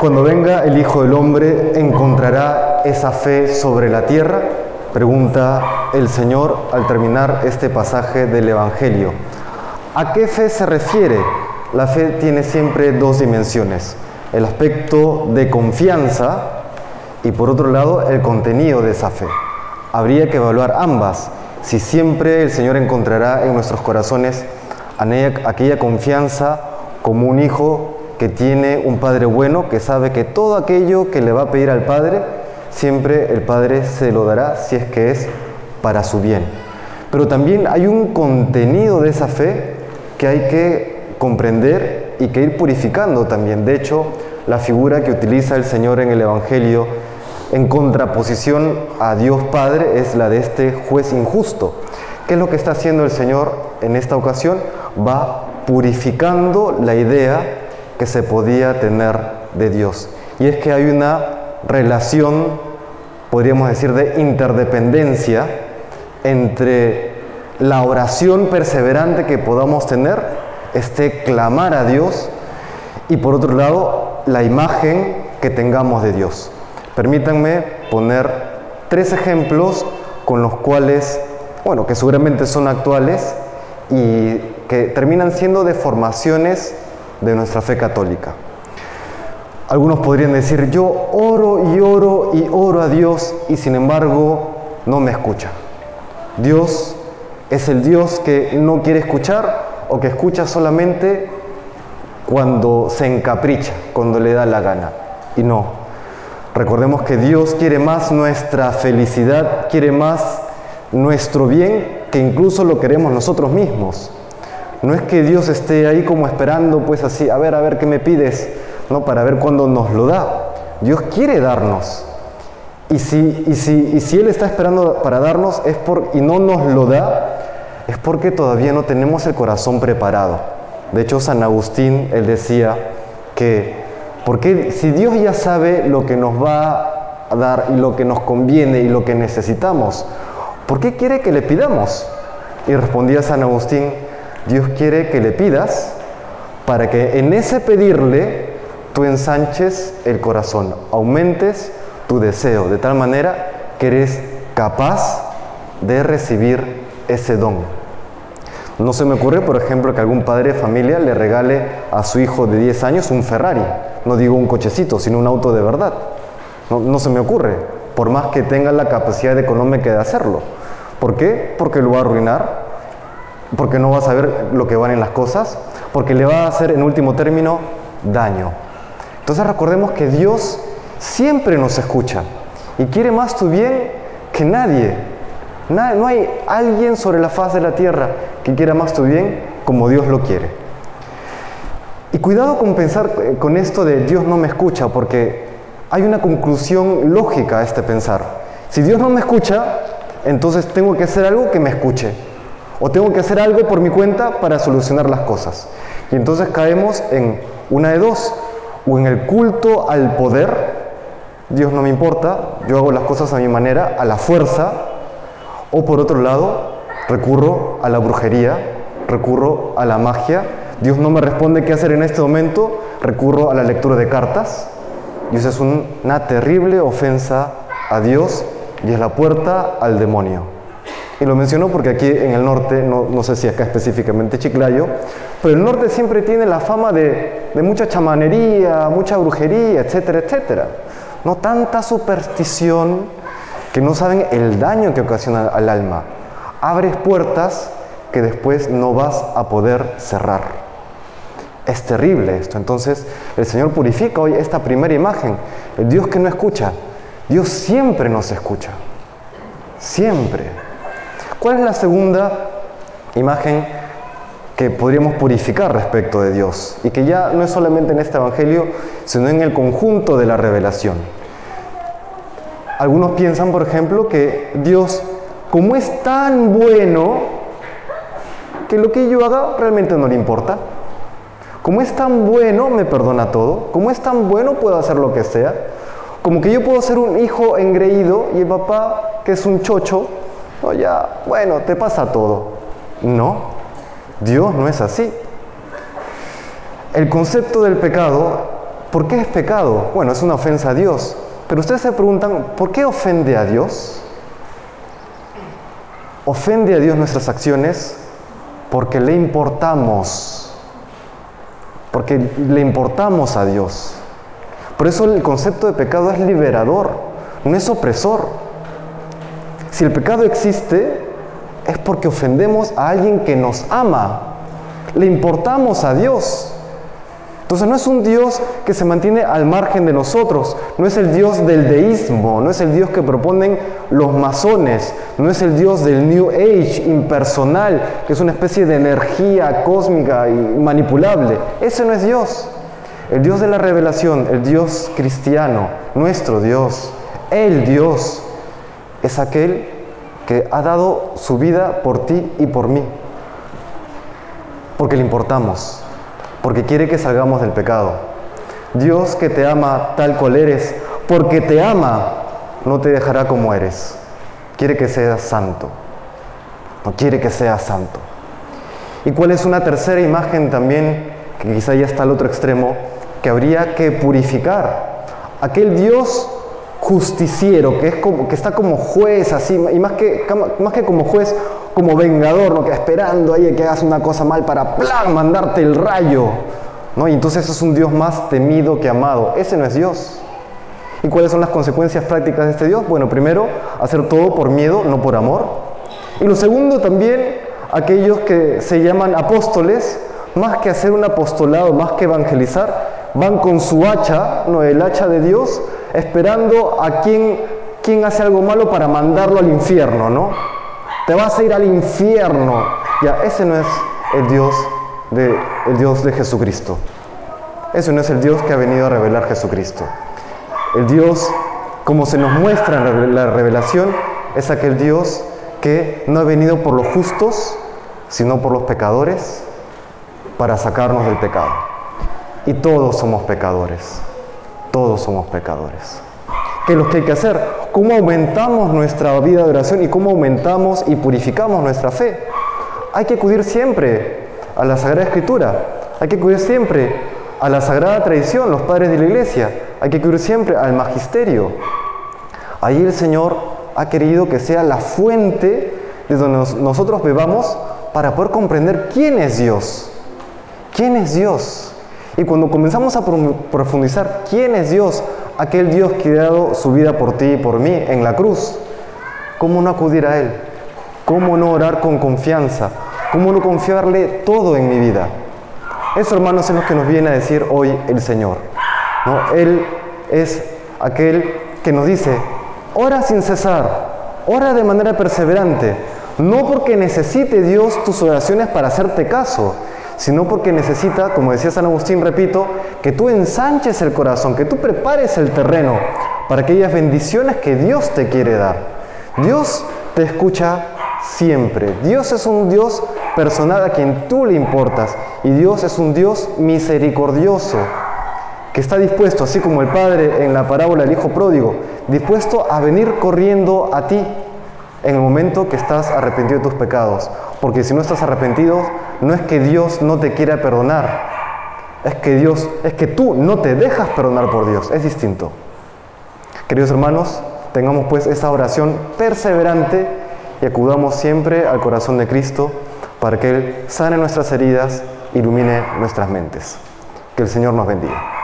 Cuando venga el Hijo del Hombre, ¿encontrará esa fe sobre la tierra? Pregunta el Señor al terminar este pasaje del Evangelio. ¿A qué fe se refiere? La fe tiene siempre dos dimensiones. El aspecto de confianza y por otro lado el contenido de esa fe. Habría que evaluar ambas. Si siempre el Señor encontrará en nuestros corazones aquella confianza como un hijo que tiene un padre bueno, que sabe que todo aquello que le va a pedir al padre, siempre el padre se lo dará si es que es para su bien. Pero también hay un contenido de esa fe que hay que comprender y que ir purificando también. De hecho, la figura que utiliza el Señor en el Evangelio en contraposición a Dios Padre es la de este juez injusto. ¿Qué es lo que está haciendo el Señor en esta ocasión? Va purificando la idea que se podía tener de Dios. Y es que hay una relación, podríamos decir, de interdependencia entre la oración perseverante que podamos tener, este clamar a Dios, y por otro lado, la imagen que tengamos de Dios. Permítanme poner tres ejemplos con los cuales, bueno, que seguramente son actuales y que terminan siendo deformaciones de nuestra fe católica. Algunos podrían decir, yo oro y oro y oro a Dios y sin embargo no me escucha. Dios es el Dios que no quiere escuchar o que escucha solamente cuando se encapricha, cuando le da la gana. Y no. Recordemos que Dios quiere más nuestra felicidad, quiere más nuestro bien que incluso lo queremos nosotros mismos. No es que Dios esté ahí como esperando, pues así, a ver, a ver qué me pides, ¿no? Para ver cuándo nos lo da. Dios quiere darnos. Y si, y si, y si Él está esperando para darnos es por, y no nos lo da, es porque todavía no tenemos el corazón preparado. De hecho, San Agustín, él decía que, porque si Dios ya sabe lo que nos va a dar y lo que nos conviene y lo que necesitamos, ¿por qué quiere que le pidamos? Y respondía San Agustín, Dios quiere que le pidas para que en ese pedirle tú ensanches el corazón, aumentes tu deseo, de tal manera que eres capaz de recibir ese don. No se me ocurre, por ejemplo, que algún padre de familia le regale a su hijo de 10 años un Ferrari. No digo un cochecito, sino un auto de verdad. No, se me ocurre, por más que tenga la capacidad económica de hacerlo. ¿Por qué? Porque lo va a arruinar, porque no va a saber lo que valen las cosas, porque le va a hacer en último término daño. Entonces recordemos que Dios siempre nos escucha y quiere más tu bien que nadie. No hay alguien sobre la faz de la tierra que quiera más tu bien como Dios lo quiere. Y cuidado con pensar eh, con esto de Dios no me escucha, porque hay una conclusión lógica a este pensar. Si Dios no me escucha, entonces tengo que hacer algo que me escuche. O tengo que hacer algo por mi cuenta para solucionar las cosas. Y entonces caemos en una de dos. O en el culto al poder, Dios no me importa, yo hago las cosas a mi manera, a la fuerza. O por otro lado, recurro a la brujería, recurro a la magia. Dios no me responde qué hacer en este momento, recurro a la lectura de cartas. Y eso es una terrible ofensa a Dios y es la puerta al demonio. Y lo menciono porque aquí en el norte, no, sé si acá específicamente Chiclayo, pero el norte siempre tiene la fama de, mucha chamanería, mucha brujería, etcétera, etcétera. No tanta superstición que no saben el daño que ocasiona al alma. Abres puertas que después no vas a poder cerrar. Es terrible esto. Entonces el Señor purifica hoy esta primera imagen. El Dios que no escucha. Dios siempre nos escucha. Siempre. ¿Cuál es la segunda imagen que podríamos purificar respecto de Dios? Y que ya no es solamente en este Evangelio, sino en el conjunto de la revelación. Algunos piensan, por ejemplo, que Dios, como es tan bueno, que lo que yo haga realmente no le importa. Como es tan bueno, me perdona todo. Como es tan bueno, puedo hacer lo que sea. Como que yo puedo ser un hijo engreído y el papá, que es un chocho, no, ya, bueno, te pasa todo. No, Dios no es así. El concepto del pecado ¿por qué es pecado? Bueno, es una ofensa a Dios. Pero ustedes se preguntan, ¿por qué ofende a Dios? Ofende a Dios nuestras acciones porque le importamos, porque le importamos a Dios. Por eso el concepto de pecado es liberador, no es opresor. Si el pecado existe, es porque ofendemos a alguien que nos ama, le importamos a Dios. Entonces no es un Dios que se mantiene al margen de nosotros, no es el Dios del deísmo, no es el Dios que proponen los masones, no es el Dios del New Age impersonal, que es una especie de energía cósmica y manipulable. Ese no es Dios. El Dios de la revelación, el Dios cristiano, nuestro Dios, el Dios, es aquel que ha dado su vida por ti y por mí, porque le importamos porque quiere que salgamos del pecado. Dios que te ama tal cual eres, porque te ama, no te dejará como eres. Quiere que seas santo. No quiere que seas santo. ¿Y cuál es una tercera imagen también, que quizá ya está al otro extremo, que habría que purificar? Aquel Dios justiciero, que, es como, que está como juez así, y más que, más que como juez, como vengador, ¿no? que esperando ahí que hagas una cosa mal para ¡plan! mandarte el rayo. ¿no? Y entonces es un Dios más temido que amado. Ese no es Dios. ¿Y cuáles son las consecuencias prácticas de este Dios? Bueno, primero, hacer todo por miedo, no por amor. Y lo segundo también, aquellos que se llaman apóstoles, más que hacer un apostolado, más que evangelizar, van con su hacha, no el hacha de Dios, esperando a quien, quien hace algo malo para mandarlo al infierno, ¿no? te vas a ir al infierno. Ya, ese no es el Dios de, el Dios de Jesucristo. Ese no es el Dios que ha venido a revelar Jesucristo. El Dios, como se nos muestra en la revelación, es aquel Dios que no ha venido por los justos, sino por los pecadores, para sacarnos del pecado. Y todos somos pecadores. Todos somos pecadores. ¿Qué es lo que hay que hacer? ¿Cómo aumentamos nuestra vida de oración y cómo aumentamos y purificamos nuestra fe? Hay que acudir siempre a la Sagrada Escritura, hay que acudir siempre a la Sagrada Tradición, los padres de la Iglesia, hay que acudir siempre al Magisterio. Ahí el Señor ha querido que sea la fuente de donde nosotros bebamos para poder comprender quién es Dios. ¿Quién es Dios? Y cuando comenzamos a profundizar quién es Dios, aquel Dios que ha dado su vida por ti y por mí en la cruz. ¿Cómo no acudir a Él? ¿Cómo no orar con confianza? ¿Cómo no confiarle todo en mi vida? Eso, hermanos, es lo que nos viene a decir hoy el Señor. ¿no? Él es aquel que nos dice, ora sin cesar, ora de manera perseverante, no porque necesite Dios tus oraciones para hacerte caso, sino porque necesita, como decía San Agustín, repito, que tú ensanches el corazón, que tú prepares el terreno para aquellas bendiciones que Dios te quiere dar. Dios te escucha siempre. Dios es un Dios personal a quien tú le importas y Dios es un Dios misericordioso que está dispuesto, así como el Padre en la parábola del Hijo Pródigo, dispuesto a venir corriendo a ti en el momento que estás arrepentido de tus pecados. Porque si no estás arrepentido, no es que Dios no te quiera perdonar, es que Dios, es que tú no te dejas perdonar por Dios, es distinto. Queridos hermanos, tengamos pues esa oración perseverante y acudamos siempre al corazón de Cristo para que Él sane nuestras heridas, ilumine nuestras mentes. Que el Señor nos bendiga.